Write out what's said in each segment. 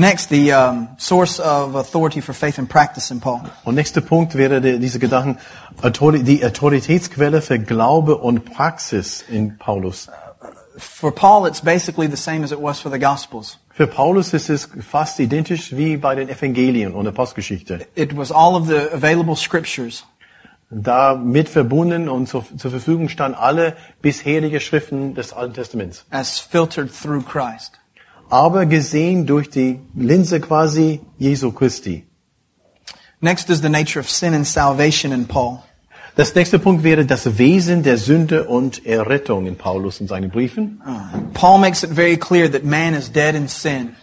Next, the um, source of authority for faith and practice in Paul. Und nächster Punkt wäre der, diese Gedanken, die Autoritätsquelle für Glaube und Praxis in Paulus. For Paul, it's basically the same as it was for the Gospels. Für Paulus ist es fast identisch wie bei den Evangelien und der Postgeschichte. It was all of the available scriptures Da mit verbunden und zur, zur Verfügung standen alle bisherige Schriften des Alten Testaments. as filtered through Christ. Aber gesehen durch die Linse quasi Jesu Christi. Next is the nature of sin and salvation in Paul. Das nächste Punkt wäre das Wesen der Sünde und Errettung in Paulus und seinen Briefen. Paul makes it very clear that man is dead in sin.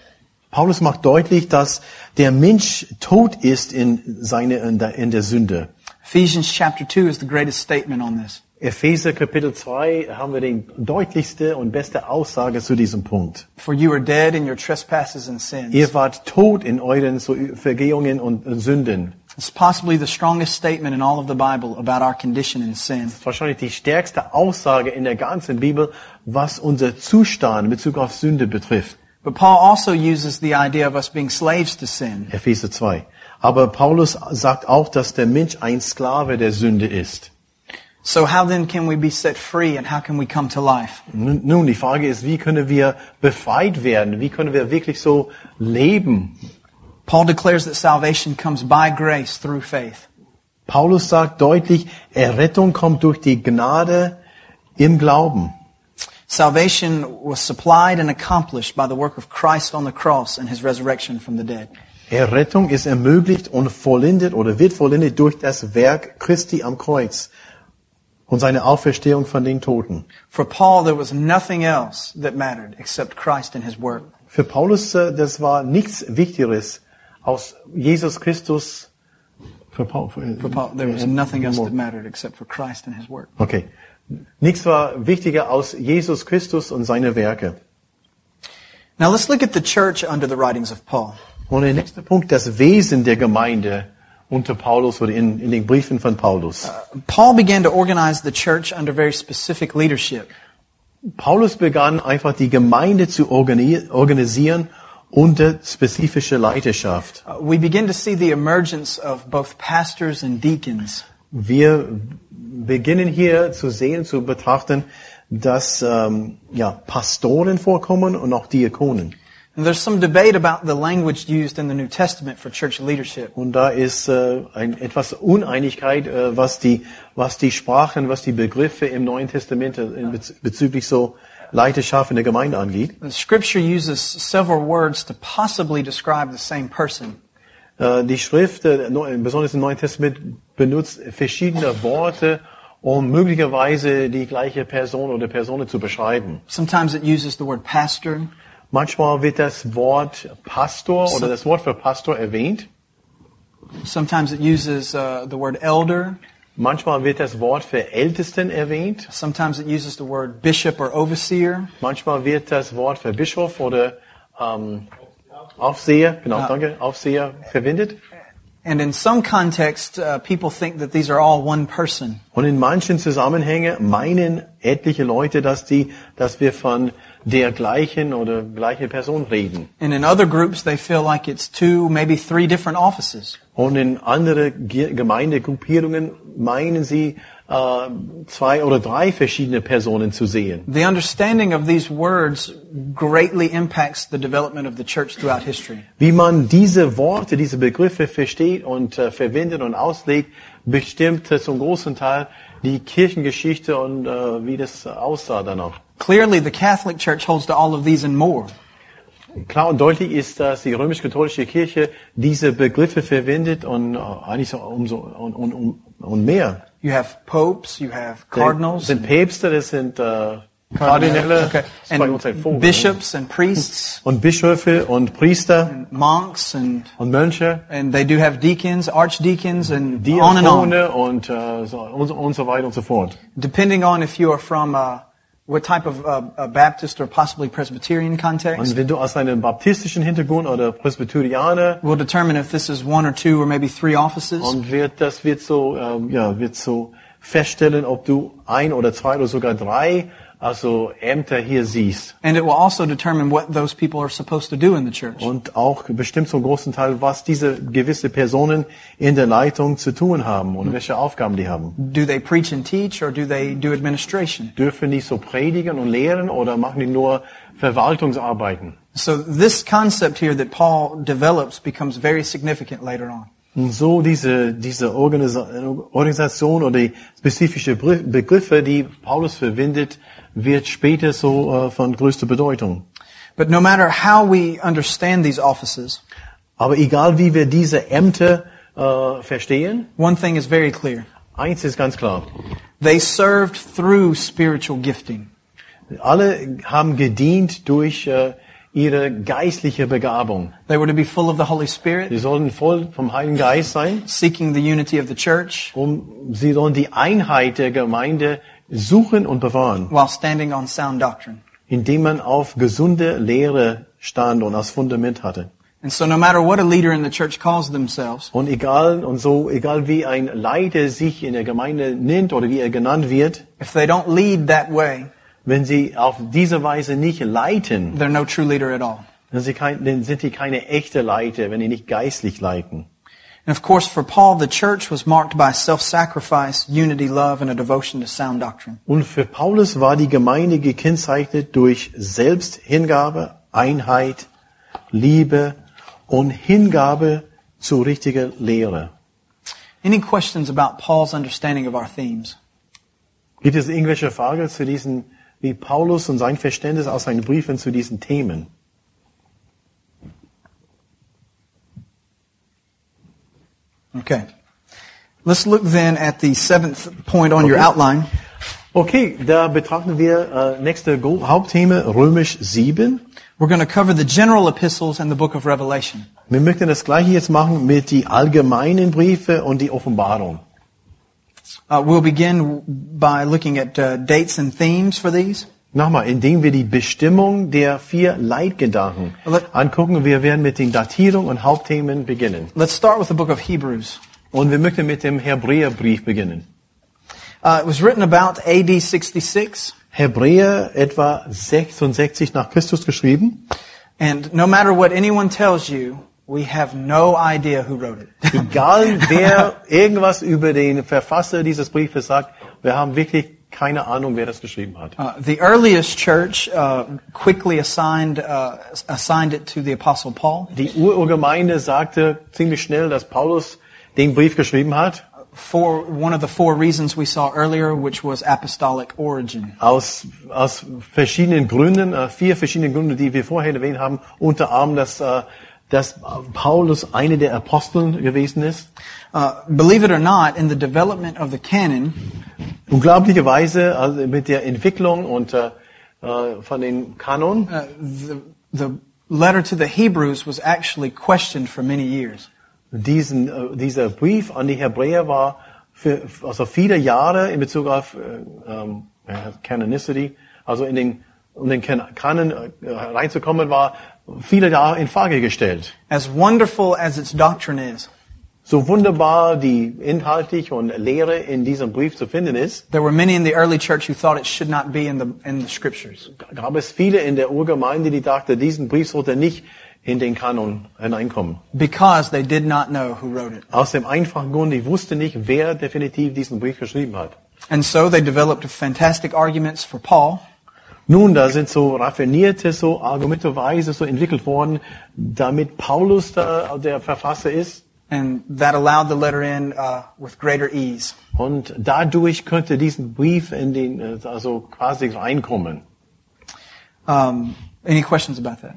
Paulus macht deutlich, dass der Mensch tot ist in, seine, in, der, in der Sünde. Ephesians chapter 2 is the greatest statement on this. Epheser Kapitel 2 haben wir die deutlichste und beste Aussage zu diesem Punkt. For you are dead in your trespasses and sins. Ihr wart tot in euren Vergehungen und Sünden. It's possibly the strongest statement in all of the Bible about our condition in sin. Das ist wahrscheinlich die stärkste Aussage in der ganzen Bibel, was unser Zustand in Bezug auf Sünde betrifft. But Paul also uses the idea of us being slaves to sin. Epheser 2. Aber Paulus sagt auch, dass der Mensch ein Sklave der Sünde ist. So how then can we be set free and how can we come to life? Nun, die Frage ist, wie können wir befreit werden? Wie können wir wirklich so leben? Paul declares that salvation comes by grace through faith. Paulus sagt deutlich, Errettung kommt durch die Gnade im Glauben. Salvation was supplied and accomplished by the work of Christ on the cross and his resurrection from the dead. Errettung ist ermöglicht und vollendet oder wird vollendet durch das Werk Christi am Kreuz und seine Auferstehung von den Toten. For Paul, there was nothing else that mattered except Christ and his work. Für Paulus, äh, das war nichts Wichtigeres aus Jesus Christus. Für Paul, für, For Paul, there was nothing else that mattered except for Christ and his work. Okay. Nichts war wichtiger aus Jesus Christus und seine Werke. Now let's look at the church under the writings of Paul. Und der nächste Punkt, das Wesen der Gemeinde unter Paulus oder in, in den Briefen von Paulus. Paul began to organize the church under very specific leadership. Paulus begann einfach die Gemeinde zu organi- organisieren unter spezifischer Leiterschaft. Uh, we begin to see the emergence of both pastors and deacons. Wir beginnen hier zu sehen, zu betrachten, dass ähm, ja, Pastoren vorkommen und auch Diakonen. And there's some debate about the language used in the New Testament for church leadership. Und da ist äh, ein, etwas Uneinigkeit, äh, was die was die Sprachen, was die Begriffe im Neuen Testament äh, bez bezüglich so Leiterschaft in der Gemeinde angeht. The scripture uses several words to possibly describe the same person. Äh, die Schrift, äh, besonders im Neuen Testament, benutzt verschiedene Worte, um möglicherweise die gleiche Person oder Personen zu beschreiben. Sometimes it uses the word pastor. Manchmal wird das Wort Pastor oder das Wort für Pastor erwähnt. Sometimes it uses uh, the word elder. Manchmal wird das Wort für Ältesten erwähnt. Sometimes it uses the word bishop or overseer. Manchmal wird das Wort für Bischof oder ähm, Aufseher, genau, danke, Aufseher verwendet. And in some context, uh, people think that these are all one person. Und in manchen Zusammenhängen meinen etliche Leute, dass die, dass wir von der gleichen oder gleichen Person reden. And in other groups, they feel like it's two, maybe three different offices. Und in andere Ge- Gemeindegruppierungen meinen sie, äh, zwei oder drei verschiedene Personen zu sehen. The understanding of these words greatly impacts the development of the church throughout history. Wie man diese Worte, diese Begriffe versteht und äh, verwendet und auslegt, bestimmt zum großen Teil die Kirchengeschichte und äh, wie das aussah danach. Clearly, the Catholic Church holds to all of these and more. Klar und deutlich ist, dass die römisch-katholische Kirche diese Begriffe verwendet und äh, eigentlich so umso und, und, und, und mehr. You have popes, you have cardinals, sind Päpste, das sind äh, Kardinäle, okay, das ist bei uns ein and Vogel, bishops and priests, und Bischöfe und Priester monks, and und Mönche, and they do have deacons, archdeacons, and on and on. Diakone und, äh, so, und, und so weiter und so fort. Depending on if you are from uh, what type of uh, a Baptist or possibly Presbyterian context, Und wenn du aus einem baptistischen Hintergrund oder Presbyterianer will determine if this is one or two or maybe three offices. und wird das wird so ähm, ja wird so feststellen, ob du ein oder zwei oder sogar drei also Ämter hier siehst And it will also determine what those people are supposed to do in the church. und auch bestimmt zum großen Teil, was diese gewisse Personen in der Leitung zu tun haben und welche Aufgaben die haben. Do they preach and teach or do they do administration? Dürfen die so predigen und lehren oder machen die nur Verwaltungsarbeiten? So this concept here that Paul develops becomes very significant later on. Und so diese, diese Organisa Organisation oder die spezifische Begriffe, die Paulus verwendet, wird später so äh, von größter Bedeutung. But no matter how we understand these offices, Aber egal wie wir diese Ämter äh, verstehen, one thing is very clear. eins ist ganz klar. They served through spiritual gifting. Alle haben gedient durch äh, ihre geistliche Begabung. They were to be full of the Holy Sie Spirit, sollen voll vom Heiligen Geist sein, seeking the unity of the church um, sie sollen die Einheit der Gemeinde suchen und bewahren, while standing on sound doctrine. indem man auf gesunde Lehre stand und als Fundament hatte. And so no matter what a leader in the church calls themselves, Und egal und so egal wie ein Leiter sich in der Gemeinde nennt oder wie er genannt wird, if they don't lead that way, wenn sie auf diese Weise nicht leiten, they're no true leader at all. dann sind sie keine echte Leiter, wenn sie nicht geistlich leiten. And of course, for Paul, the church was marked by self-sacrifice, unity, love, and a devotion to sound doctrine. Und für Paulus war die Gemeinde gekennzeichnet durch Selbsthingabe, Einheit, Liebe und Hingabe zu richtiger Lehre. Any questions about Paul's understanding of our themes? Gibt es irgendwelche Fragen zu diesen, wie Paulus und sein Verständnis aus seinen Briefen zu diesen Themen? Okay. Let's look then at the seventh point on your outline. Okay, da betrachten wir äh, nächste Hauptthema Römisch 7. We're going to cover the general epistles and the book of Revelation. Wir möchten das gleiche jetzt machen mit die allgemeinen Briefe und die Offenbarung. Uh, we'll begin by looking at uh, dates and themes for these. Nochmal, indem wir die Bestimmung der vier Leitgedanken angucken, wir werden mit den Datierungen und Hauptthemen beginnen. Let's start with the book of Hebrews. Und wir möchten mit dem Hebräerbrief beginnen. Uh, it was written about AD 66, Hebräer etwa 66 nach Christus geschrieben. and no matter what anyone tells you, we have no idea who wrote it. Egal wer irgendwas über den Verfasser dieses Briefes sagt, wir haben wirklich keine Ahnung, wer das geschrieben hat. Uh, the earliest church uh, quickly assigned uh, assigned it to the apostle Paul Die Urgemeinde sagte ziemlich schnell, dass Paulus den Brief geschrieben hat, for one of the four reasons we saw earlier, which was apostolic origin. aus, aus verschiedenen Gründen, äh, vier verschiedene Gründe, die wir vorher erwähnt haben, unter anderem, dass, äh, dass Paulus einer der Aposteln gewesen ist. Uh, believe it or not, in the development of the canon, Unglaublicherweise also mit der Entwicklung und äh, von den Kanon, uh, the the letter to the Hebrews was actually questioned for many years. diesen, äh, dieser Brief an die Hebräer war für also viele Jahre in Bezug auf äh, ähm, Canonicity, also in den, um den Kan- Kanon reinzukommen, war viele Jahre in Frage gestellt. As wonderful as its doctrine is, So wunderbar die inhaltlich und Lehre in diesem Brief zu finden ist, there were many in the early church who thought it should not be in the in the scriptures. gab es viele in der Urgemeinde, die dachten, diesen Brief sollte nicht in den Kanon hineinkommen. Because they did not know who wrote it. Aus dem einfachen Grund, ich wusste nicht, wer definitiv diesen Brief geschrieben hat. And so they developed fantastic arguments for Paul. Nun, da sind so raffinierte so Argumenteweise so entwickelt worden, damit Paulus da der Verfasser ist. And that allowed the letter in uh, with greater ease. Und dadurch könnte diesen Brief in den, äh, also quasi reinkommen. Um, any questions about that?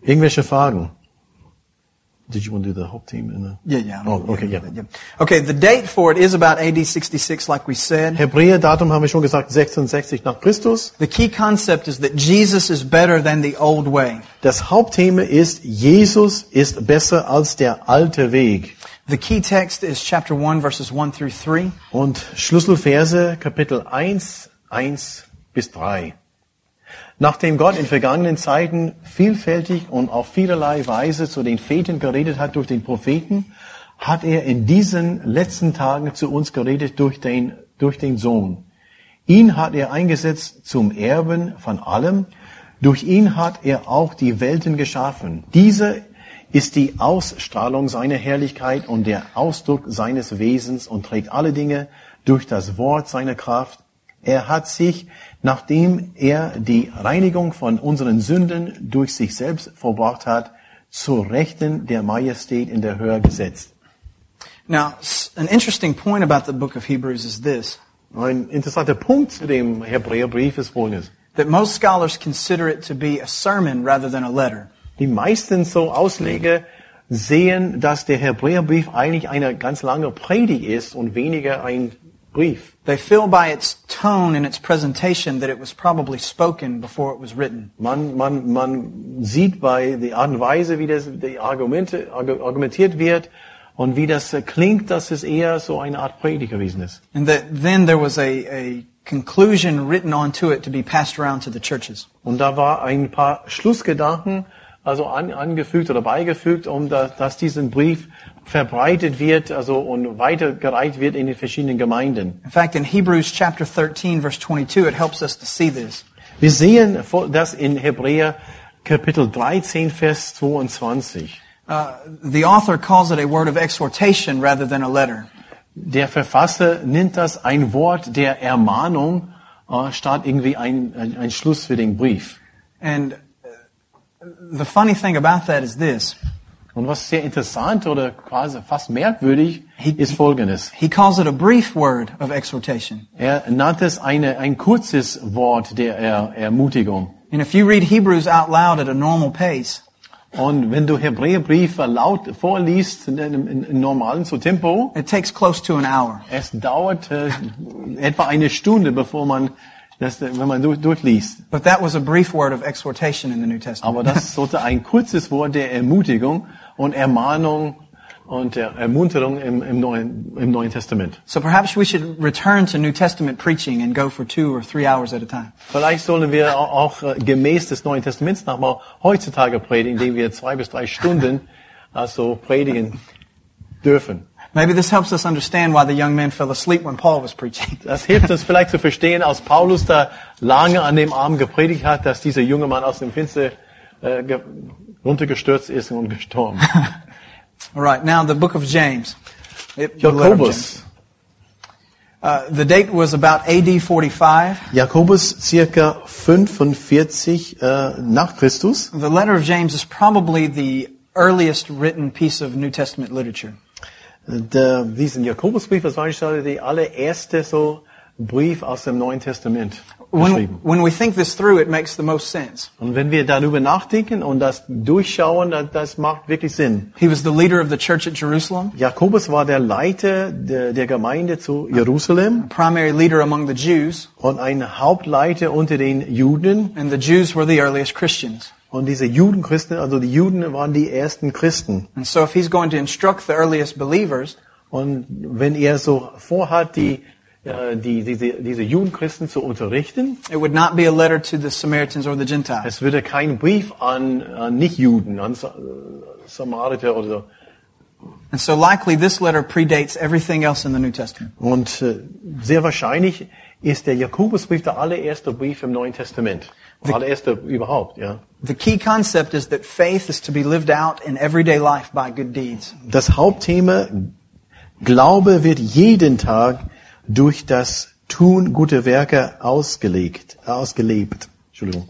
Irgendwelche Fragen? Did you want to do the Hauptthema? In the... Yeah, yeah. Oh, okay, yeah. Okay, the date for it is about AD 66, like we said. Hebräer-Datum haben wir schon gesagt, 66 nach Christus. The key concept is that Jesus is better than the old way. Das Hauptthema ist, Jesus ist besser als der alte Weg. The key text is chapter 1, verses 1 through 3. Und Schlüsselverse, Kapitel 1, 1 bis 3. Nachdem Gott in vergangenen Zeiten vielfältig und auf vielerlei Weise zu den Vätern geredet hat durch den Propheten, hat er in diesen letzten Tagen zu uns geredet durch den, durch den Sohn. Ihn hat er eingesetzt zum Erben von allem. Durch ihn hat er auch die Welten geschaffen. Dieser ist die Ausstrahlung seiner Herrlichkeit und der Ausdruck seines Wesens und trägt alle Dinge durch das Wort seiner Kraft. Er hat sich, nachdem er die Reinigung von unseren Sünden durch sich selbst verbracht hat, zur Rechten der Majestät in der Höhe gesetzt. Now, an interesting point about the book of Hebrews is this Ein interessanter Punkt zu dem Hebräerbrief ist folgendes. that most scholars consider it to be a sermon rather than a letter. Die meisten so Ausleger sehen, dass der Hebräerbrief eigentlich eine ganz lange Predigt ist und weniger ein Brief. They feel by its tone and its presentation that it was probably spoken before it was written. Man, man, man sieht bei der Art und Weise, wie das, die Argumente, argu- argumentiert wird und wie das äh, klingt, dass es eher so eine Art Predigt gewesen ist. And that then there was a, a conclusion written onto it to be passed around to the churches. Und da war ein paar Schlussgedanken also an, angefügt oder beigefügt, um da, dass diesen Brief verbreitet wird, also und weitergereicht wird in den verschiedenen Gemeinden. In fact, in Hebrews chapter 13 verse 22, it helps us to see this. Wir sehen das in Hebräer Kapitel 13, Vers 22. Uh, the author calls it a word of exhortation rather than a letter. Der Verfasser nennt das ein Wort der Ermahnung äh, statt irgendwie ein, ein, ein Schluss für den Brief. And uh, the funny thing about that is this. Und was sehr interessant oder quasi fast merkwürdig ist Folgendes. He calls it a brief word of exhortation. Er nannt es eine, ein kurzes Wort der er Ermutigung. And if you read Hebrews out loud at a normal pace, Und wenn du Hebräerbriefe laut vorliest, in einem in, in normalen so Tempo, it takes close to an hour. es dauert äh, etwa eine Stunde, bevor man das, wenn man durch, durchliest. But that was a brief word of exhortation in the New Testament. Aber das sollte ein kurzes Wort der Ermutigung und Ermahnung und der Ermunterung im, im, Neuen, im Neuen Testament. So perhaps we should return to New Testament preaching and go for two or three hours at a time. Vielleicht sollen wir au- auch äh, gemäß des Neuen Testaments nochmal heutzutage predigen, indem wir zwei bis drei Stunden also predigen dürfen. Maybe this helps us understand why the young men fell asleep when Paul was preaching. Das hilft uns vielleicht zu verstehen, als Paulus da lange an dem Abend gepredigt hat, dass dieser junge Mann aus dem Finster äh, runtergestürzt ist und gestorben. All right, now the book of James. It-. Jakobus. Uh, the date was about AD 45. Jakobus circa 45 äh, nach Christus. The letter of James is probably the earliest written piece of New Testament literature. Der, diesen Jakobusbrief, war eigentlich der allererste so Brief aus dem Neuen Testament When, geschrieben. when we think this through, it makes the most sense. Und wenn wir darüber nachdenken und das durchschauen, das, das macht wirklich Sinn. He was the leader of the church at Jerusalem, Jakobus war der Leiter der, der Gemeinde zu Jerusalem primary leader among the Jews, und ein Hauptleiter unter den Juden. and the Jews were the earliest Christians. Und diese Judenchristen, also die Juden waren die ersten Christen. And so if he's going to instruct the earliest believers, Und wenn er so vorhat, die, äh, die, diese, diese Judenchristen zu unterrichten, it would not be a letter to the Samaritans or the Gentiles. es würde kein Brief an, an Nichtjuden, an Sa äh, Samariter oder so. And so likely this letter predates everything else in the New Testament. Und äh, sehr wahrscheinlich ist der Jakobusbrief der allererste Brief im Neuen Testament. Der allererste überhaupt, ja. The key concept is that faith is to be lived out in everyday life by good deeds. Das Hauptthema Glaube wird jeden Tag durch das Tun gute Werke ausgelegt, ausgelebt. Entschuldigung.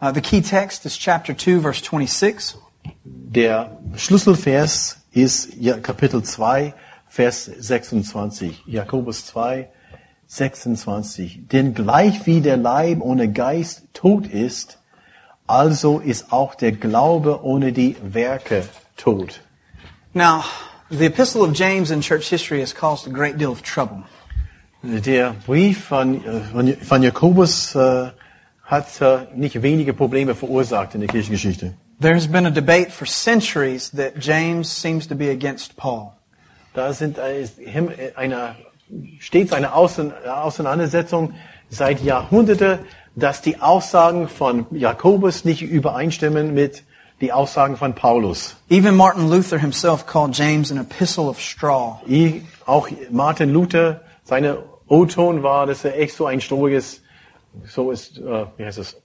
Uh, the key text is chapter 2, verse 26. Der Schlüsselvers ist Kapitel 2, Vers 26. Jakobus 2, 26. Denn gleich wie der Leib ohne Geist tot ist, also ist auch der Glaube ohne die Werke tot. Now, the epistle of James in church history has caused a great deal of trouble. Der Brief von, von, Jakobus äh, hat äh, nicht wenige Probleme verursacht in der Kirchengeschichte. There has been a debate for centuries that James seems to be against Paul. Da sind äh, äh, eine, stets eine Auseinandersetzung seit Jahrhunderte, dass die Aussagen von Jakobus nicht übereinstimmen mit die Aussagen von Paulus. Even Martin Luther himself called James an epistle of straw. Auch Martin Luther, seine O-Ton war, dass er echt so ein strohiges, so ist, äh, wie heißt es?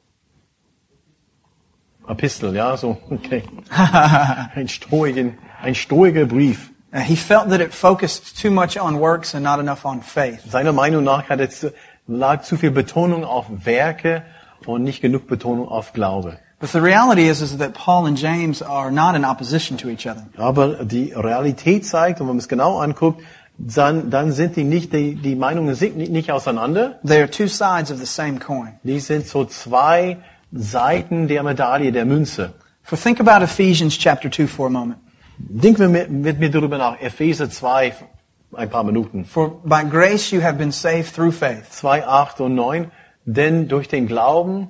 Epistel, ja, so, okay. ein strohigen, ein strohiger Brief. Uh, he felt that it focused too much on works and not enough on faith. Seiner Meinung nach hat es, lag zu viel Betonung auf Werke und nicht genug Betonung auf Glaube. But the reality is, is that Paul and James are not in opposition to each other. Aber die Realität zeigt, und wenn man es genau anguckt, dann, dann sind die nicht, die, die Meinungen sind nicht, nicht auseinander. They are two sides of the same coin. Die sind so zwei Seiten der Medaille, der Münze. So think about Ephesians chapter 2 for a moment. Denken wir mit, mit mir darüber nach. Epheser 2, ein paar Minuten. For by grace you have been saved through faith. 2, 8 und 9. Denn durch den Glauben,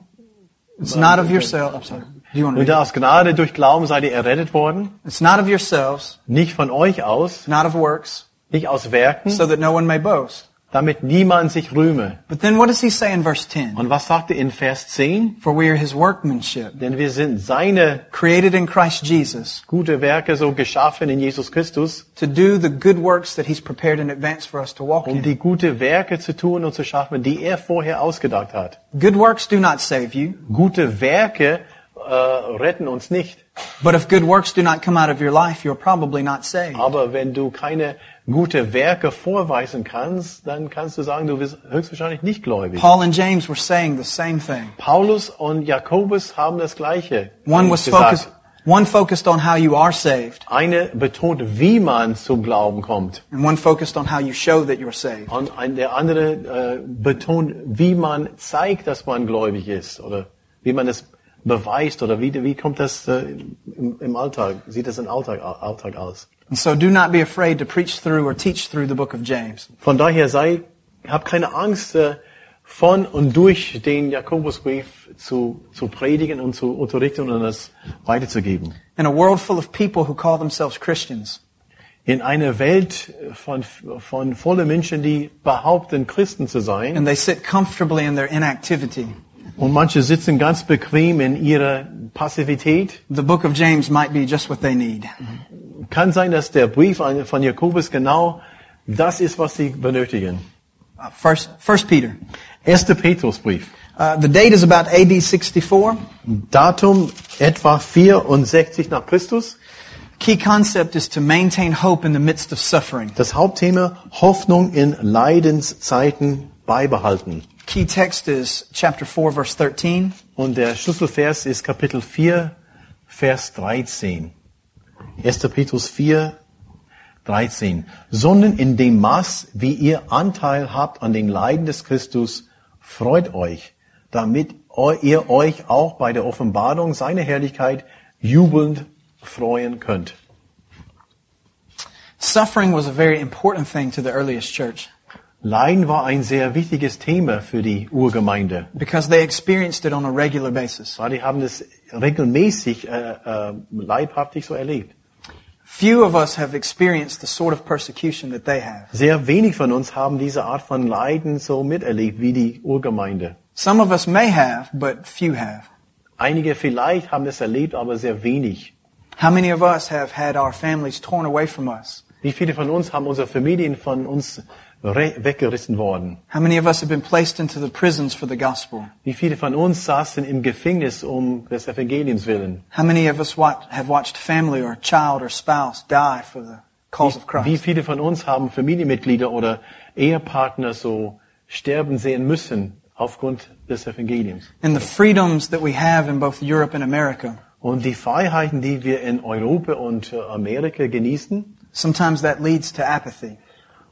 It's not of yourself. I'm sorry. Und aus Gnade durch Glauben seid ihr errettet worden. It's not of yourselves, Nicht von euch aus, not of works, nicht aus Werken, so that no one may boast. damit niemand sich rühme. But then what does he say in verse 10? Und was sagt er in Vers 10? For we are his workmanship, Denn wir sind seine created in Christ Jesus gute Werke so geschaffen in Jesus Christus, to do the good works that he's prepared in advance for us to walk um in. die gute Werke zu tun und zu schaffen, die er vorher ausgedacht hat. Good works do not save you, Gute Werke äh, retten uns nicht. but if good works do not come out of your life, you're probably not saved. Aber wenn du keine gute Werke vorweisen kannst, dann kannst du sagen, du bist höchstwahrscheinlich nicht gläubig. Paul and James were saying the same thing. Paulus und Jakobus haben das Gleiche One was gesagt. focused, one focused on how you are saved, Eine betont, wie man zum Glauben kommt. and one focused on how you show that you're saved. Und ein, der andere äh, betont, wie man zeigt, dass man gläubig ist oder wie man es beweist oder wie, wie kommt das äh, im, im Alltag, sieht das im Alltag, Alltag aus. And so do not be afraid to preach through or teach through the book of James. Von daher sei, hab keine Angst, äh, von und durch den Jakobusbrief zu, zu predigen und zu unterrichten und das weiterzugeben. In a world full of people who call themselves Christians, In einer Welt von, von voller Menschen, die behaupten, Christen zu sein, and they sit comfortably in their inactivity, und manche sitzen ganz bequem in ihrer Passivität, the book of James might be just what they need. kann sein, dass der Brief von Jakobus genau das ist, was sie benötigen. Uh, first, First Peter. Erster Petrusbrief. Uh, the date is about AD 64. Datum etwa 64 nach Christus. Key concept is to maintain hope in the midst of suffering. Das Hauptthema Hoffnung in Leidenszeiten beibehalten. Key text is chapter 4, verse 13. Und der Schlüsselvers ist Kapitel 4, Vers 13. 1. Petrus 4, 13. Sondern in dem Maß, wie ihr Anteil habt an den Leiden des Christus, freut euch, damit ihr euch auch bei der Offenbarung seiner Herrlichkeit jubelnd freuen könnt. Suffering was a very important thing to the earliest church Leiden war ein sehr wichtiges Thema für die Urgemeinde. because they experienced it on a regular basis. Weil die haben das regelmäßig äh, äh, leibhaftig so erlebt. Few of us have experienced the sort of persecution that they have. Sehr wenig von uns haben diese Art von Leiden so miterlebt wie die Urgemeinde. Some of us may have, but few have. Einige vielleicht haben es erlebt, aber sehr wenig. How many of us have had our families torn away from us? Wie viele von uns haben unsere Familien von uns weggerissen worden? How many of us have been placed into the prisons for the gospel? Wie viele von uns saßen im Gefängnis um des Evangeliums willen? How many of us wa- have watched family or child or spouse die for the cause of Christ? Wie viele von uns haben Familienmitglieder oder Ehepartner so sterben sehen müssen aufgrund des Evangeliums. and the freedoms that we have in both Europe and America. Und die Freiheiten, die wir in Europa und äh, Amerika genießen, Sometimes that leads to apathy.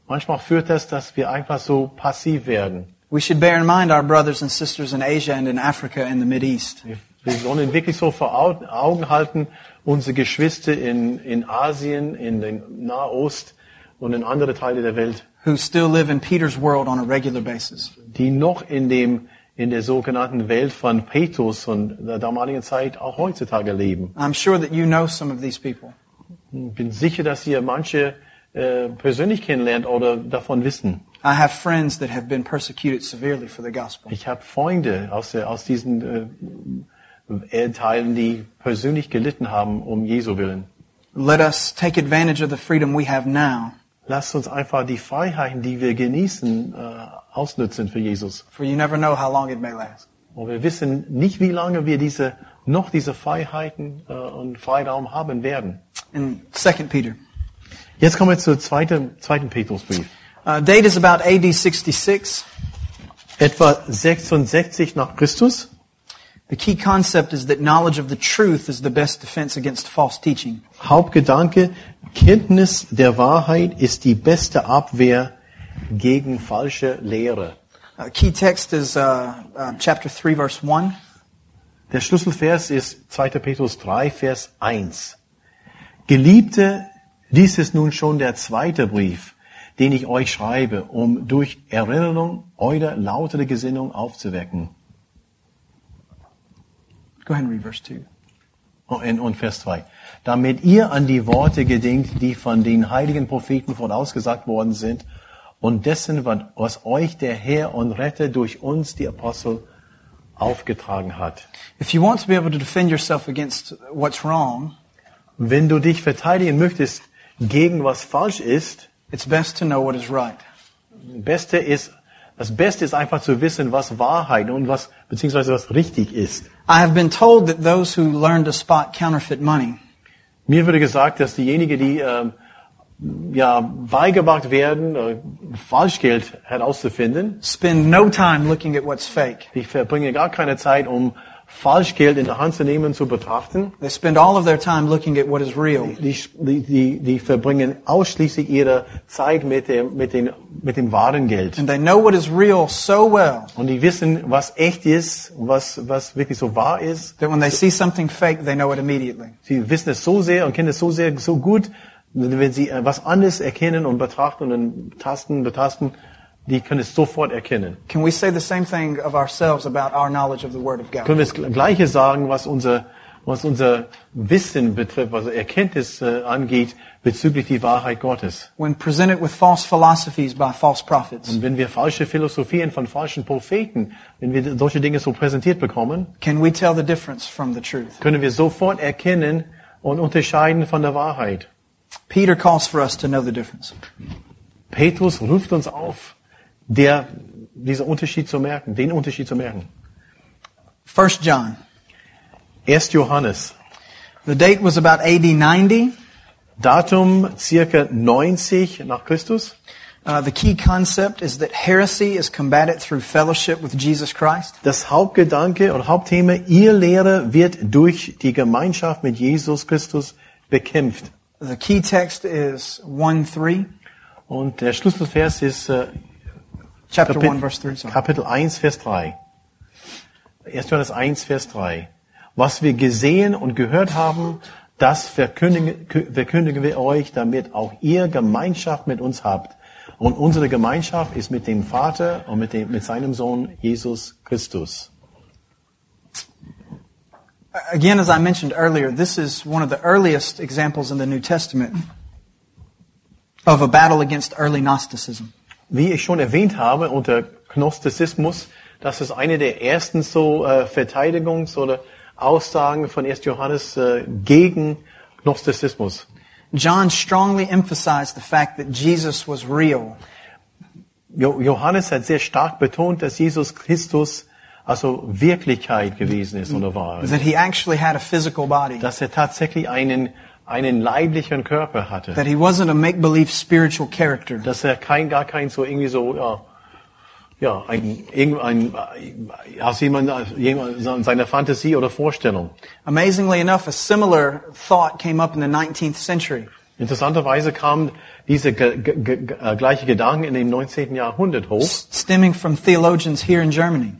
Manchmal führt das, dass wir einfach so passiv werden. We should bear in mind our brothers and sisters in Asia and in Africa and the Mideast. Wir, wir sollen wirklich so vor Au- Augen halten, unsere Geschwister in, in Asien, in den Nahost und in andere Teile der Welt, who still live in Peter's world on a regular basis. die noch in dem in der sogenannten Welt von Petrus von der damaligen Zeit auch heutzutage leben. I'm sure that you know some of these people. Ich bin sicher, dass ihr manche äh, persönlich kennenlernt oder davon wissen. I have friends that have been persecuted severely for the gospel. Ich habe Freunde aus, der, aus diesen äh, Teilen, die persönlich gelitten haben um Jesu willen. Let us take advantage of the freedom we have now, Lasst uns einfach die Freiheiten, die wir genießen, äh, ausnutzen für Jesus. for you never know how long it may last. Und wir wissen nicht, wie lange wir diese, noch diese Freiheiten äh, und Freiraum haben werden. In 2 Peter. Jetzt kommen wir zur zweiten, zweiten Petrusbrief. Uh, date is about AD 66. Etwa 66 nach Christus. The key concept is that knowledge of the truth is the best defense against false teaching. Hauptgedanke, Kenntnis der Wahrheit ist die beste Abwehr gegen falsche Lehre. Uh, key text is uh, uh, chapter 3, verse 1. Der Schlüsselvers ist 2. Petrus 3, Vers 1. Geliebte, dies ist nun schon der zweite Brief, den ich euch schreibe, um durch Erinnerung eure lautere Gesinnung aufzuwecken. Go ahead and read verse 2. Oh, Und und Vers 2. Damit ihr an die Worte gedenkt, die von den heiligen Propheten vorausgesagt worden sind, und dessen, was euch der Herr und Retter durch uns, die Apostel, aufgetragen hat. If you want to be able to defend yourself against what's wrong, Wenn du dich verteidigen möchtest gegen was falsch ist, it's best to know what is right. Beste ist, das Beste ist einfach zu wissen, was Wahrheit und was, beziehungsweise was richtig ist. I have been told that those who learn to spot counterfeit money Mir wurde gesagt, dass diejenigen, die ähm, ja beigebracht werden, äh, Falschgeld herauszufinden, spend no time looking at what's fake. die verbringen gar keine Zeit, um Falschgeld in der Hand zu nehmen, zu betrachten. They spend all of their time looking at what is real. Die, die, die, die verbringen ausschließlich ihre Zeit mit dem, mit, dem, mit dem wahren Geld. And they know what is real so well Und die wissen, was echt ist, was, was wirklich so wahr ist. that when they see something fake, they know it immediately. Sie wissen es so sehr und kennen es so sehr, so gut, wenn sie äh, was anderes erkennen und betrachten und tasten, betasten, die können es sofort erkennen. Can we say the same thing of ourselves about our knowledge of the Word of God? Können wir das Gleiche sagen, was unser, was unser Wissen betrifft, was Erkenntnis äh, angeht, bezüglich die Wahrheit Gottes. When presented with false philosophies by false prophets, Und wenn wir falsche Philosophien von falschen Propheten, wenn wir solche Dinge so präsentiert bekommen, can we tell the difference from the truth? können wir sofort erkennen und unterscheiden von der Wahrheit. Peter calls for us to know the difference. Petrus ruft uns auf, der, diesen Unterschied zu merken, den Unterschied zu merken. 1 John. 1. Johannes. The date was about AD 90. Datum circa 90 nach Christus. Uh, the key concept is that heresy is combated through fellowship with Jesus Christ. Das Hauptgedanke und Hauptthema, ihr Lehre wird durch die Gemeinschaft mit Jesus Christus bekämpft. The key text is 1 3, Und der Schlüsselvers ist äh, chapter Kapit- 1, verse 3. Sorry. Kapitel 1, Vers 3. 1. Johannes 1, Vers 3. Was wir gesehen und gehört haben, das verkündigen, verkündigen wir euch, damit auch ihr Gemeinschaft mit uns habt. Und unsere Gemeinschaft ist mit dem Vater und mit, dem, mit seinem Sohn Jesus Christus. Again, as I mentioned earlier, this is one of the earliest examples in the New Testament of a battle against early Gnosticism. Wie ich schon erwähnt habe, unter Gnostizismus, das ist eine der ersten so äh, Verteidigungs- oder Aussagen von 1. Johannes äh, gegen Gnostizismus. John strongly emphasized the fact that Jesus was real, Jo- Johannes hat sehr stark betont, dass Jesus Christus also Wirklichkeit gewesen ist oder war. that he actually had a physical body, Dass er tatsächlich einen, einen leiblichen Körper hatte. that he wasn't a make-believe spiritual character, Dass er kein, gar kein so irgendwie so, ja, ja, ein, irgendein, aus jemand, jemand seiner Fantasie oder Vorstellung. Amazingly enough, a similar thought came up in the 19th century. Interessanterweise kam diese äh, gleiche Gedanken in dem 19. Jahrhundert hoch. stemming from theologians here in Germany.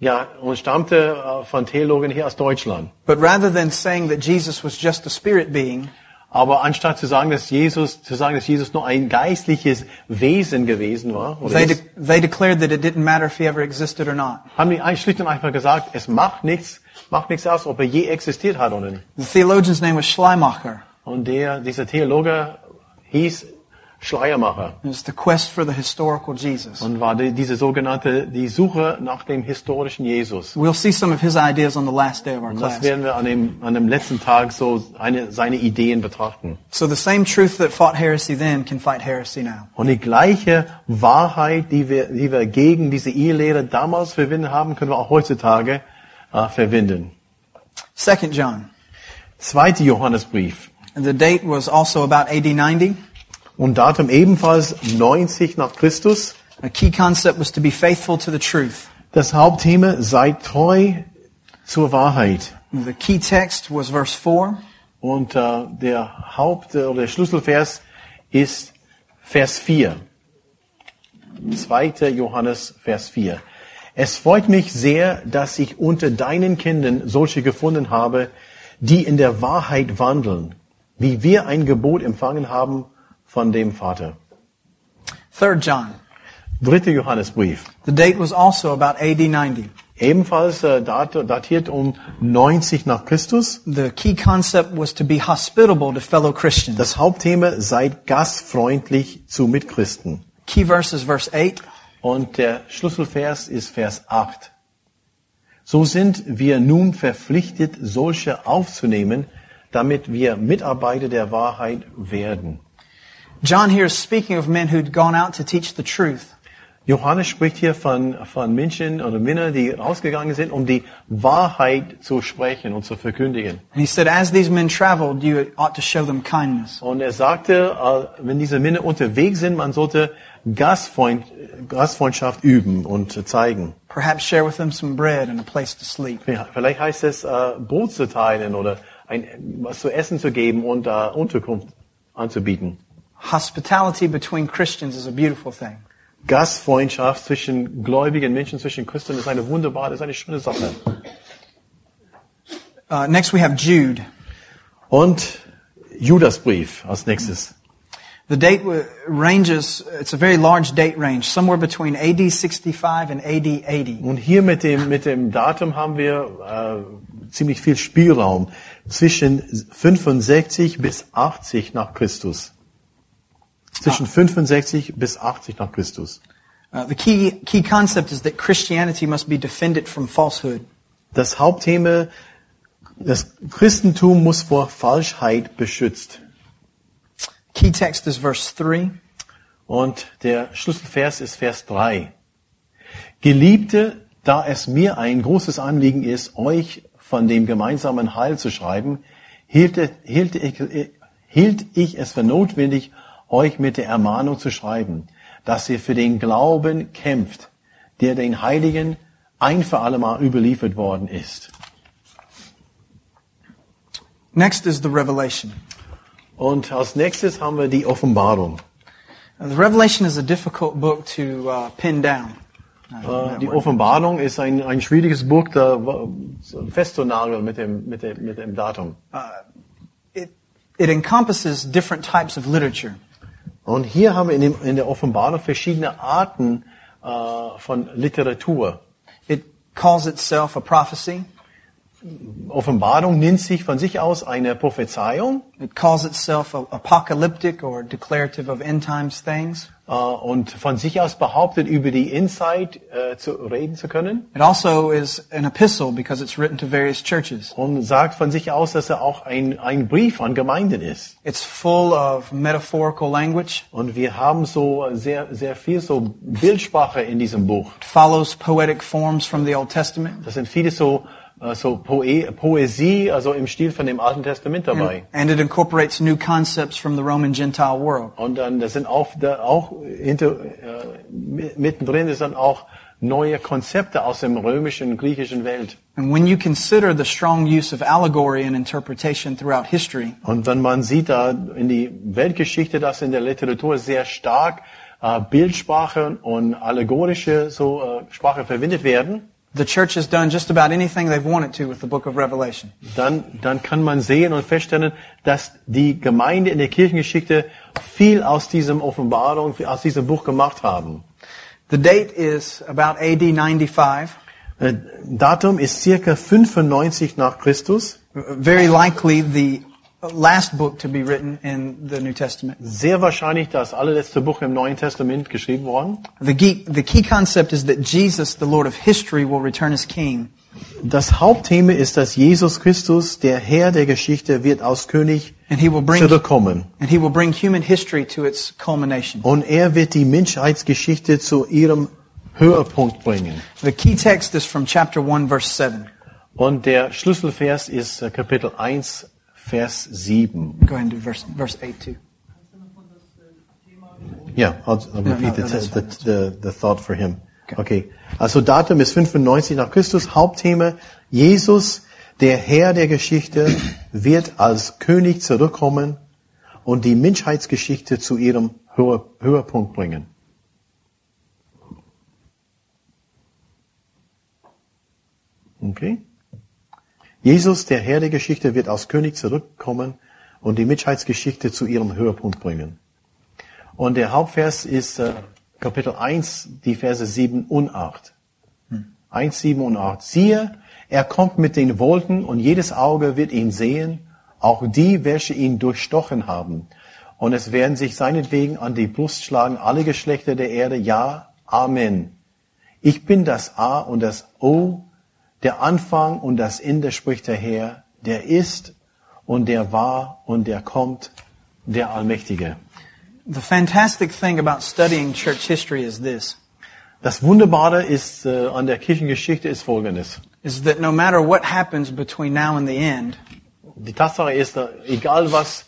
Ja, und stammte äh, von Theologen hier aus Deutschland. But rather than saying that Jesus was just a spirit being, Aber anstatt zu sagen, dass Jesus, zu sagen, dass Jesus nur ein geistliches Wesen gewesen war, they, de- they declared that it didn't matter if he ever existed or not. haben die schlicht und einfach gesagt, es macht nichts, macht nichts aus, ob er je existiert hat oder nicht. The theologian's name was Schleimacher. Und der, dieser Theologe hieß Schleiermacher It was the quest for the historical Jesus. und war die, diese sogenannte, die Suche nach dem historischen Jesus. We'll see some of his ideas on the last day of our Und das class. werden wir an dem, an dem letzten Tag so eine, seine Ideen betrachten. So the same truth that fought heresy then can fight heresy now. Und die gleiche Wahrheit, die wir, die wir gegen diese Ehelehre damals verwendet haben, können wir auch heutzutage äh, verwenden. Second John. Zweite Johannesbrief. And the date was also about AD 90. Und Datum ebenfalls 90 nach Christus. A key concept was to be faithful to the truth. Das Hauptthema, seid treu zur Wahrheit. The key text was verse 4. Und äh, der Haupt- oder der Schlüsselvers ist Vers 4. 2. Johannes, Vers 4. Es freut mich sehr, dass ich unter deinen Kindern solche gefunden habe, die in der Wahrheit wandeln, wie wir ein Gebot empfangen haben von dem Vater. Third John. 3. Johannesbrief. The date was also about AD 90. Ebenfalls äh, dat- datiert um 90 nach Christus. The key concept was to be hospitable to fellow Christians. Das Hauptthema, seid gastfreundlich zu Mitchristen. Key verse is verse 8. Und der Schlüsselvers ist Vers 8. So sind wir nun verpflichtet, solche aufzunehmen, damit wir Mitarbeiter der Wahrheit werden. John here is speaking of men who'd gone out to teach the truth. Johannes spricht hier von, von Menschen oder Männern, die rausgegangen sind, um die Wahrheit zu sprechen und zu verkündigen. And he said, as these men traveled, you ought to show them kindness. Und er sagte, äh, wenn diese Männer unterwegs sind, man sollte Gastfreund, Gastfreundschaft üben und zeigen. Perhaps share with them some bread and a place to sleep. Vielleicht heißt es, äh, Brot zu teilen oder ein, was zu essen zu geben und äh, Unterkunft anzubieten. Hospitality between Christians is a beautiful thing. Gastfreundschaft zwischen gläubigen Menschen, zwischen Christen ist eine wunderbare, ist eine schöne Sache. Uh, next we have Jude. Und Judasbrief als nächstes. The date ranges, it's a very large date range, somewhere between AD 65 and AD 80. Und hier mit dem, mit dem Datum haben wir äh, ziemlich viel Spielraum zwischen 65 bis 80 nach Christus. Zwischen 65 bis 80 nach Christus. Uh, the key, key concept is that Christianity must be defended from falsehood. Das Hauptthema, das Christentum muss vor Falschheit beschützt. Key text is verse 3. Und der Schlüsselvers ist Vers 3. Geliebte, da es mir ein großes Anliegen ist, euch von dem gemeinsamen Heil zu schreiben, hielt, hielt, hielt ich es für notwendig, euch mit der Ermahnung zu schreiben, dass ihr für den Glauben kämpft, der den Heiligen ein für allemal überliefert worden ist. Next is the Revelation. Und als nächstes haben wir die Offenbarung. Uh, the Revelation is a difficult book to uh, pin down. Äh, Die Offenbarung ist ein, ein schwieriges Buch da festzunageln mit dem, mit dem, mit dem Datum. It, it encompasses different types of literature. Und hier haben wir in, dem, in der Offenbarung verschiedene Arten äh, von Literatur. It calls itself a prophecy. Offenbarung nennt sich von sich aus eine Prophezeiung It calls itself apocalyptic or declarative of end times things. äh, und von sich aus behauptet, über die Insight äh, zu reden zu können. It also is an epistle because it's written to various churches. Und sagt von sich aus, dass er auch ein, ein Brief an Gemeinden ist. It's full of metaphorical language. Und wir haben so sehr, sehr viel so Bildsprache in diesem Buch. It follows poetic forms from the Old Testament. Das sind viele so, so Poe Poesie, also im Stil von dem Alten Testament dabei. And it incorporates new concepts from the Roman Gentile world. Und dann, das sind auch, da auch hinter, äh, mi- mittendrin ist dann auch neue Konzepte aus dem römischen und griechischen Welt. And when you consider the strong use of allegory and interpretation throughout history, Und wenn man sieht da in die Weltgeschichte, dass in der Literatur sehr stark äh, Bildsprache und allegorische so äh, Sprache verwendet werden, the church has done just about anything they've wanted to with the book of Revelation. dann, dann kann man sehen und feststellen, dass die Gemeinde in der Kirchengeschichte viel aus diesem Offenbarung, aus diesem Buch gemacht haben. The date is about AD 95. Äh, Datum ist circa 95 nach Christus. Very likely the last book to be written in the New Testament. Sehr wahrscheinlich das allerletzte Buch im Neuen Testament geschrieben worden. The key, the key concept is that Jesus, the Lord of history, will return as king. Das Hauptthema ist, dass Jesus Christus, der Herr der Geschichte, wird als König And he will bring, zurückkommen. and he will bring human history to its culmination. Und er wird die Menschheitsgeschichte zu ihrem Höhepunkt bringen. The key text is from chapter 1 verse 7. Und der Schlüsselvers ist äh, Kapitel 1, Vers 7. Go ahead and do verse, verse 8 too. Ja, I'll, I'll No, repeat no, the, that's the, the, the thought for him. Okay. Also Datum ist 95 nach Christus. Hauptthema, Jesus, der Herr der Geschichte, wird als König zurückkommen und die Menschheitsgeschichte zu ihrem Höhe, Höhepunkt bringen. Okay. Jesus, der Herr der Geschichte, wird als König zurückkommen und die Menschheitsgeschichte zu ihrem Höhepunkt bringen. Und der Hauptvers ist äh, Kapitel 1, die Verse 7 und 8. 1, 7 und 8. Siehe, er kommt mit den Wolken und jedes Auge wird ihn sehen, auch die, welche ihn durchstochen haben. Und es werden sich seinetwegen an die Brust schlagen alle Geschlechter der Erde. Ja, Amen. Ich bin das A und das O, der Anfang und das Ende, spricht der Herr, der ist und der war und der kommt, der Allmächtige. The fantastic thing about studying church history is this, Das Wunderbare ist äh, an der Kirchengeschichte ist Folgendes. is that no matter what happens between now and the end, Die Tatsache ist, äh, egal was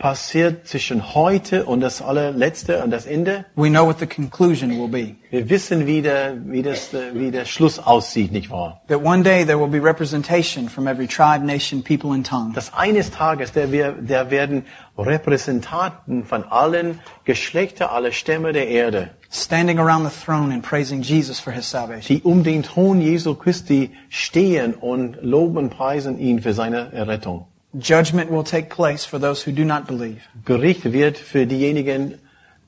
passiert zwischen heute und das allerletzte und das Ende, we know what the conclusion will be. wir wissen, wie der, wie das, wie der Schluss aussieht, nicht wahr? That one day there will be representation from every tribe, nation, people, and tongue. Dass eines Tages, der, wir, der werden Repräsentanten von allen Geschlechter, aller Stämme der Erde, standing around the throne and praising Jesus for his salvation. die um den Thron Jesu Christi stehen und loben und preisen ihn für seine Errettung. Judgment will take place for those who do not believe, Gericht wird für diejenigen,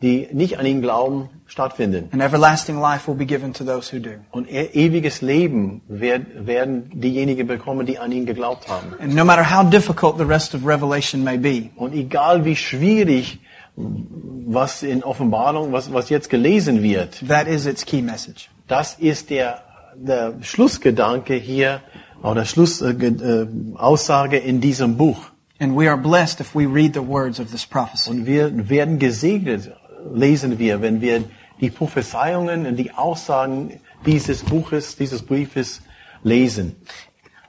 die nicht an ihn glauben, stattfinden. and everlasting life will be given to those who do. Und e- ewiges Leben werd- werden diejenigen bekommen, die an ihn geglaubt haben. And no matter how difficult the rest of Revelation may be, Und egal wie schwierig, was in Offenbarung, was, was jetzt gelesen wird, that is its key message. das ist der, der Schlussgedanke hier, oder Schlussaussage äh, Aussage in diesem Buch. And we are blessed if we read the words of this prophecy. Und wir werden gesegnet, lesen wir, wenn wir die Prophezeiungen und die Aussagen dieses Buches, dieses Briefes lesen.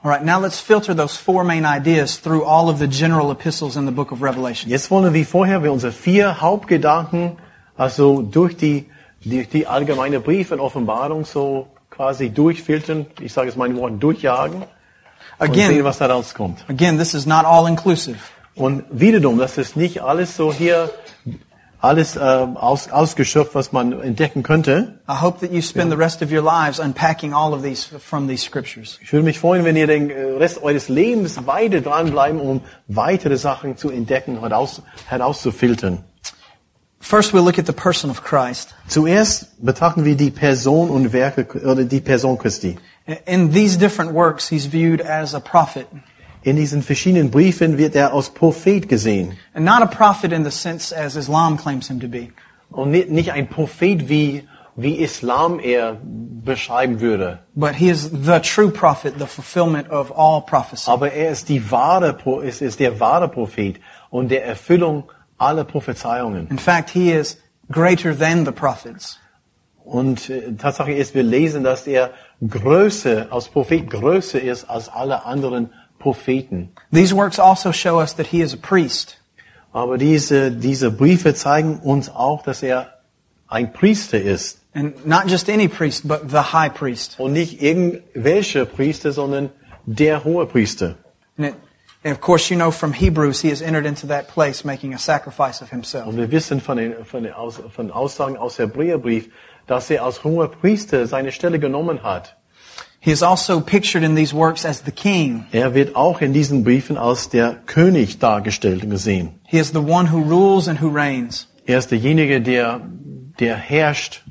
All right, now let's filter those four main ideas through all of the general epistles in the book of Revelation. Jetzt wollen wir vorher wir unsere vier Hauptgedanken, also durch die, durch die allgemeine Brief und Offenbarung so quasi durchfiltern, ich sage es meinen Worten, durchjagen und sehen, Again, was da rauskommt. again, this is not all inclusive. Und wiederum, das ist nicht alles so hier, alles äh, aus, ausgeschöpft, was man entdecken könnte. I hope that you spend the rest of your lives unpacking all of these from these scriptures. Ich würde mich freuen, wenn ihr den äh, Rest eures Lebens weiter dranbleiben, um weitere Sachen zu entdecken, heraus, herauszufiltern. First, we'll look at the person of Christ. Zuerst betrachten wir die Person und Werke oder die Person Christi. In these different works, he's viewed as a prophet. In diesen verschiedenen Briefen wird er als Prophet gesehen. And not a prophet in the sense as Islam claims him to be, Und nicht, ein Prophet, wie, wie Islam er beschreiben würde. but he is the true prophet, the fulfillment of all prophecy. Aber er ist, die wahre, ist, ist der wahre Prophet und der Erfüllung aller Prophezeiungen. In fact, he is greater than the prophets. Und äh, Tatsache ist, wir lesen, dass er größer, als Prophet größer ist als alle anderen Propheten. These works also show us that he is a priest. Aber diese, diese Briefe zeigen uns auch, dass er ein Priester ist. And not just any priest, but the high priest. Und nicht irgendwelche Priester, sondern der hohe Priester. And, it, and of course, you know from Hebrews, he has entered into that place making a sacrifice of himself. Und wir wissen von den, von den, Aus, von Aussagen aus Hebräerbrief, dass er als hoher Priester seine Stelle genommen hat. He is also pictured in these works as the king. Er wird auch in diesen Briefen als der König dargestellt und gesehen. He is the one who rules and who reigns. Er ist derjenige, der, der herrscht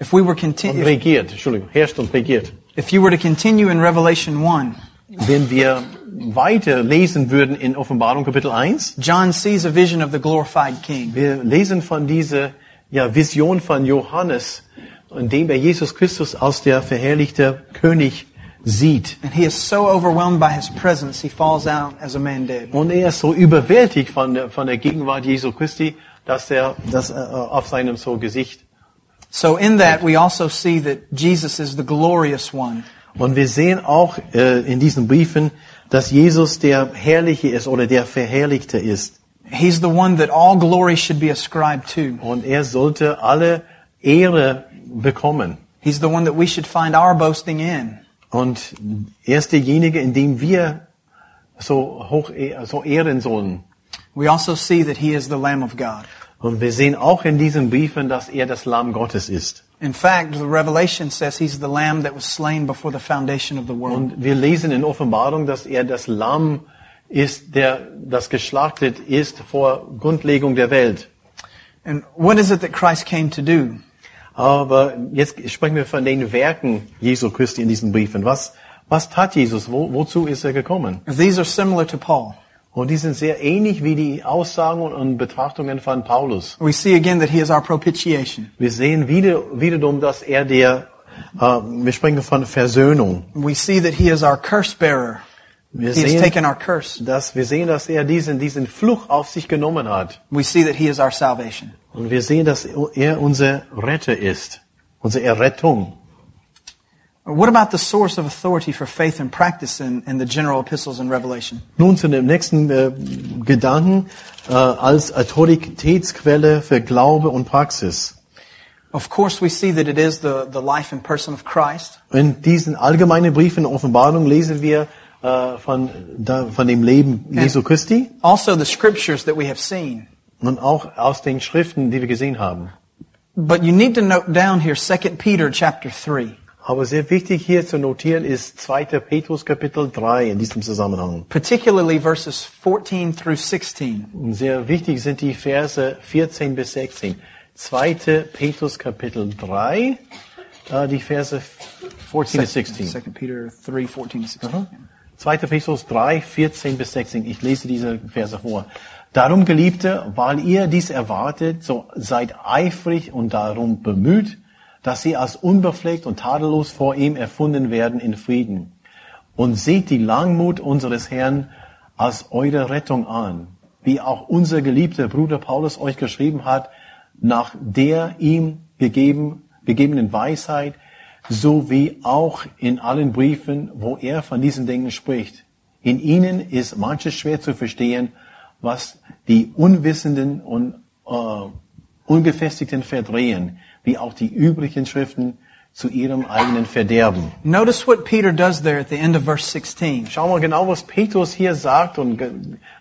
If we were und continue, regiert. Entschuldigung, herrscht und regiert. if you were to continue in Revelation 1, Wenn wir weiter lesen würden in Offenbarung Kapitel 1, John sees a vision of the glorified king. wir lesen von dieser ja, Vision von Johannes, in dem er Jesus Christus als der verherrlichte König sieht. And he is so overwhelmed by his presence, he falls out as a man dead. Und er ist so überwältigt von der, von der Gegenwart Jesu Christi, dass er das äh, auf seinem so Gesicht. So in that, we also see that Jesus is the glorious one. Und wir sehen auch äh, in diesen Briefen, dass Jesus der Herrliche ist oder der Verherrlichte ist. He's the one that all glory should be ascribed to. Und er sollte alle Ehre bekommen. He's the one that we should find our boasting in. Und er ist derjenige, in dem wir so hoch so ehren sollen. We also see that he is the Lamb of God. Und wir sehen auch in diesen Briefen, dass er das Lamm Gottes ist. In fact, the Revelation says he's the Lamb that was slain before the foundation of the world. Und wir lesen in Offenbarung, dass er das Lamm ist, der das geschlachtet ist vor Grundlegung der Welt. And what is it that Christ came to do? Aber jetzt sprechen wir von den Werken Jesu Christi in diesen Briefen. Was, was tat Jesus? Wo, wozu ist er gekommen? These are similar to Paul. Und die sind sehr ähnlich wie die Aussagen und Betrachtungen von Paulus. We see again that he is our propitiation. Wir sehen wieder, wiederum, dass er der, äh, wir sprechen von Versöhnung. We see that he is our curse bearer. Wir He has sehen, taken our curse. dass, wir sehen, dass er diesen, diesen Fluch auf sich genommen hat. We see that he is our salvation. Und wir sehen, dass er unser Retter ist. Unsere Errettung. What about the source of authority for faith and practice in, in the general epistles and Revelation? Nun zu dem nächsten äh, Gedanken äh, als Autoritätsquelle für Glaube und Praxis. Of course, we see that it is the, the life and person of Christ. In diesen allgemeinen Briefen Offenbarung lesen wir äh, von, da, von dem Leben Jesu Christi Also the scriptures that we have seen. und auch aus den Schriften, die wir gesehen haben. But you need to note down here 2 Peter chapter 3. Aber sehr wichtig hier zu notieren ist 2. Petrus Kapitel 3 in diesem Zusammenhang. particularly verses 14 through 16. Und sehr wichtig sind die Verse 14 bis 16. 2. Petrus Kapitel 3, äh, die Verse 14 bis 16. 2 Peter 3, 14 to 16. 2. Petrus 3, 14 bis 16. Ich lese diese Verse vor. Darum, Geliebte, weil ihr dies erwartet, so seid eifrig und darum bemüht, dass sie als unbefleckt und tadellos vor ihm erfunden werden in Frieden. Und seht die Langmut unseres Herrn als eure Rettung an, wie auch unser geliebter Bruder Paulus euch geschrieben hat, nach der ihm gegeben, gegebenen Weisheit, so wie auch in allen Briefen, wo er von diesen Dingen spricht. In ihnen ist manches schwer zu verstehen, was die Unwissenden und äh, Ungefestigten verdrehen, wie auch die übrigen Schriften zu ihrem eigenen Verderben. Notice what Peter does there at the end of verse 16. Schau mal genau, was Petrus hier sagt und,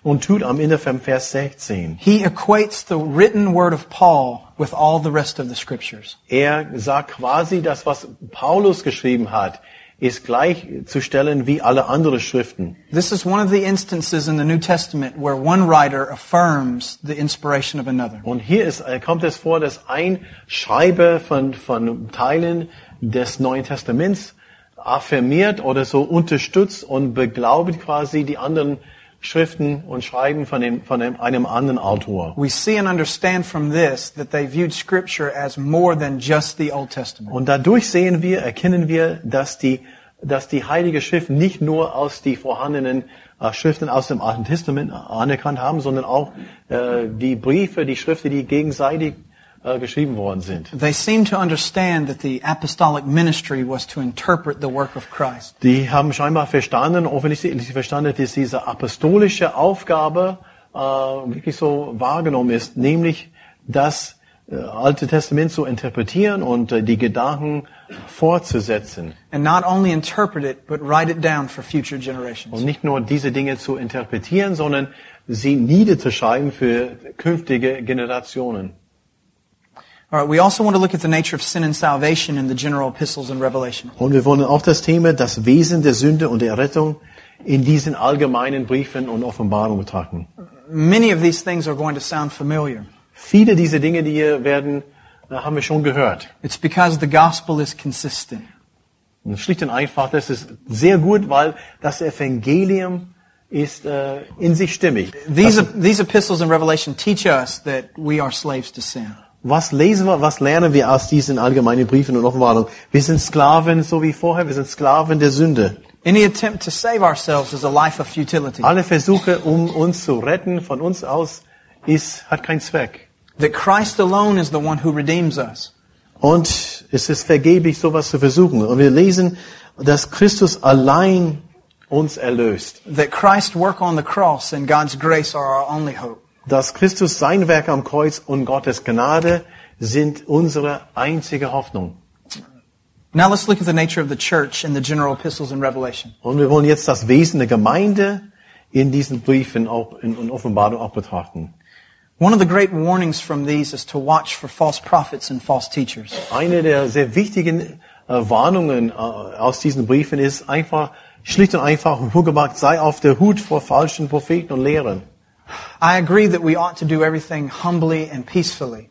und tut am Ende vom Vers 16. He equates the written word of Paul with all the rest of the scriptures. Er sagt quasi, das, was Paulus geschrieben hat, ist gleichzustellen wie alle anderen Schriften. This is one of the instances in the New Testament where one writer affirms the inspiration of another. Und hier ist, äh, kommt es vor, dass ein Schreiber von, von Teilen des Neuen Testaments affirmiert oder so unterstützt und beglaubigt quasi die anderen Schriften und Schreiben von, dem, von einem anderen Autor. We see and understand from this that they viewed scripture as more than just the Old Testament. Und dadurch sehen wir, erkennen wir, dass die, dass die Heilige Schrift nicht nur aus die vorhandenen äh, Schriften aus dem Alten Testament anerkannt haben, sondern auch äh, die Briefe, die Schriften, die gegenseitig äh, geschrieben worden sind. They seem to understand that the apostolic ministry was to interpret the work of Christ. Die haben scheinbar verstanden, offensichtlich verstanden, dass diese apostolische Aufgabe äh, wirklich so wahrgenommen ist, nämlich dass äh, Alte Testament zu interpretieren und äh, die Gedanken fortzusetzen. And not only interpret it, but write it down for future generations. Und nicht nur diese Dinge zu interpretieren, sondern sie niederzuschreiben für künftige Generationen. All right, we also want to look at the nature of sin and salvation in the general epistles and Revelation. Und wir wollen auch das Thema, das Wesen der Sünde und der Rettung in diesen allgemeinen Briefen und Offenbarungen betrachten. Many of these things are going to sound familiar. Viele dieser Dinge, die hier werden, äh, haben wir schon gehört. It's because the gospel is consistent. Und schlicht und einfach, das ist sehr gut, weil das Evangelium ist äh, in sich stimmig. These, these epistles and Revelation teach us that we are slaves to sin. Was lesen wir, was lernen wir aus diesen allgemeinen Briefen und Offenbarungen? Wir sind Sklaven, so wie vorher, wir sind Sklaven der Sünde. Any attempt to save ourselves is a life of futility. Alle Versuche, um uns zu retten von uns aus, ist, hat keinen Zweck. That Christ alone is the one who redeems us. Und es ist vergeblich, sowas zu versuchen. Und wir lesen, dass Christus allein uns erlöst. That Christ's work on the cross and God's grace are our only hope. Dass Christus sein Werk am Kreuz und Gottes Gnade sind unsere einzige Hoffnung. Now let's look at the nature of the church in the general epistles and Revelation. Und wir wollen jetzt das Wesen der Gemeinde in diesen Briefen auch, in, Offenbarung auch betrachten. One of the great warnings from these is to watch for false prophets and false teachers. Eine der sehr wichtigen äh, Warnungen äh, aus diesen Briefen ist einfach, schlicht und einfach, wohlgemerkt, sei auf der Hut vor falschen Propheten und Lehrern. I agree that we ought to do everything humbly and peacefully.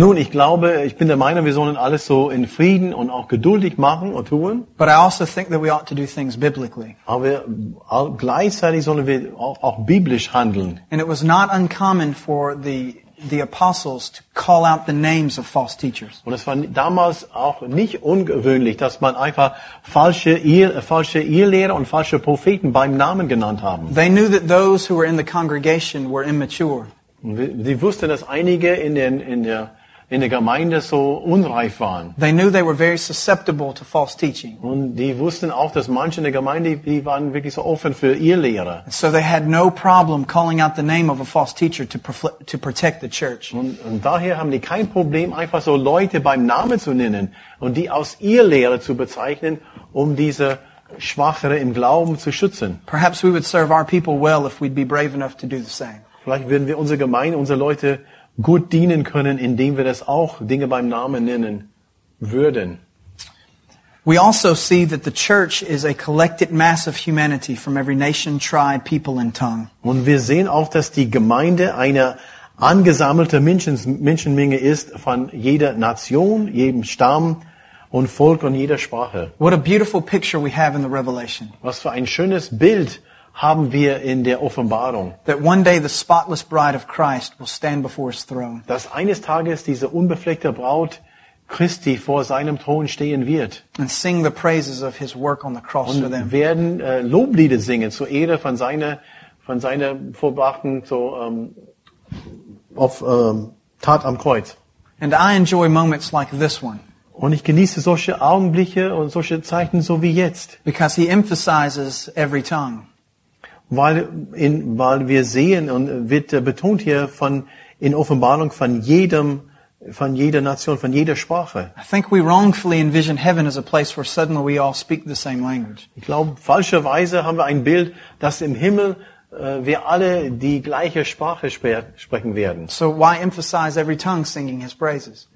Nun, ich glaube, ich bin der Meinung, wir sollen alles so in Frieden und auch geduldig machen und tun. But I also think that we ought to do things biblically. Aber äh, gleichzeitig sollen wir auch, auch biblisch handeln. And it was not uncommon for the, the apostles to call out the names of false teachers. Und es war damals auch nicht ungewöhnlich, dass man einfach falsche, äh, falsche Ehelehrer und falsche Propheten beim Namen genannt haben. They knew that those who were in the congregation were immature. Sie wussten, dass einige in, den, in, der, in der Gemeinde so unreif waren. They knew they were very susceptible to false teaching. Und die wussten auch, dass manche in der Gemeinde, die waren wirklich so offen für Ehelehrer. So they had no problem calling out the name of a false teacher to, to protect the church. Und, und daher haben die kein Problem, einfach so Leute beim Namen zu nennen und die aus Ehelehre zu bezeichnen, um diese Schwachere im Glauben zu schützen. Perhaps we would serve our people well if we'd be brave enough to do the same. Vielleicht würden wir unsere Gemeinde, unsere Leute gut dienen können, indem wir das auch Dinge beim Namen nennen würden. We also see that the church is a collected mass of humanity from every nation, tribe, people, and tongue. Und wir sehen auch, dass die Gemeinde eine angesammelte Menschen, Menschenmenge ist von jeder Nation, jedem Stamm und Volk und jeder Sprache. What a beautiful picture we have in the Revelation. Was für ein schönes Bild haben wir in der Offenbarung. That one day the spotless bride of Christ will stand before his throne. Dass eines Tages diese unbefleckte Braut Christi vor seinem Thron stehen wird and sing the praises of his work on the cross for und them. werden äh, Loblieder singen zur Ehre von seiner, von seiner vorbrachten so, ähm, auf, ähm, Tat am Kreuz. And I enjoy moments like this one Und ich genieße solche Augenblicke und solche Zeiten so wie jetzt, because he emphasizes every tongue. Weil, in, weil wir sehen und wird betont hier von, in Offenbarung von jedem, von jeder Nation, von jeder Sprache. I think we wrongfully envision heaven as a place where suddenly we all speak the same language. Ich glaube, falscherweise haben wir ein Bild, dass im Himmel äh, wir alle die gleiche Sprache sprechen werden. So why emphasize every tongue singing his praises?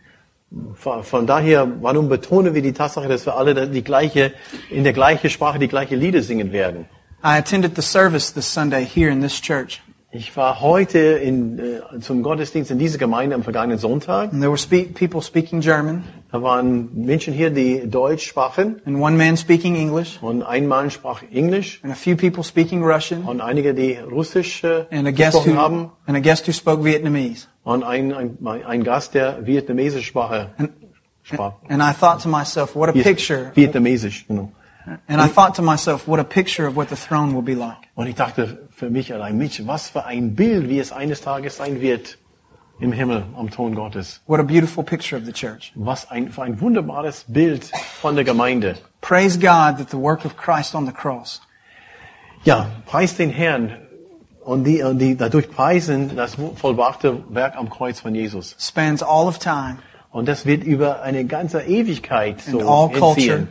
Von, von daher, warum betonen wir die Tatsache, dass wir alle die gleiche, in der gleichen Sprache die gleiche Lieder singen werden? I attended the service this Sunday here in this church. Ich war heute in, äh, zum Gottesdienst in dieser Gemeinde am vergangenen Sonntag. And there were spe- people speaking German Da waren Menschen hier, die Deutsch sprachen and one man speaking English und ein Mann sprach Englisch and a few people speaking Russian und einige, die Russisch äh, and a guest gesprochen who, haben and a guest who spoke Vietnamese. und ein, ein, ein Gast, der vietnamesische Sprache sprach. And I thought to myself, what a picture. Vietnamesisch, genau. And I thought to myself, what a picture of what the throne will be like. Und ich dachte für mich allein, Mensch, was für ein Bild, wie es eines Tages sein wird im Himmel am Thron Gottes. What a beautiful picture of the church. Was ein, für ein wunderbares Bild von der Gemeinde. Praise God that the work of Christ on the cross Ja, preis den Herrn und die, und die dadurch preisen das vollbrachte Werk am Kreuz von Jesus. spans all of time, Und das wird über eine ganze Ewigkeit so all culture.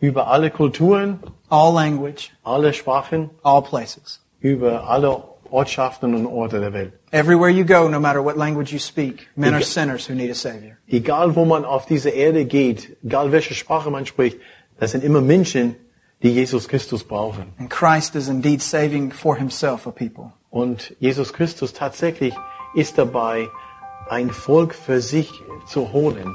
Über alle Kulturen, all language, alle Sprachen, all places. über alle Ortschaften und Orte der Welt. Everywhere you go, no matter what language you speak, men are sinners who need a Savior. Egal wo man auf diese Erde geht, egal welche Sprache man spricht, das sind immer Menschen, die Jesus Christus brauchen. And Christ is indeed saving for himself a people. Und Jesus Christus tatsächlich ist dabei, ein Volk für sich zu holen.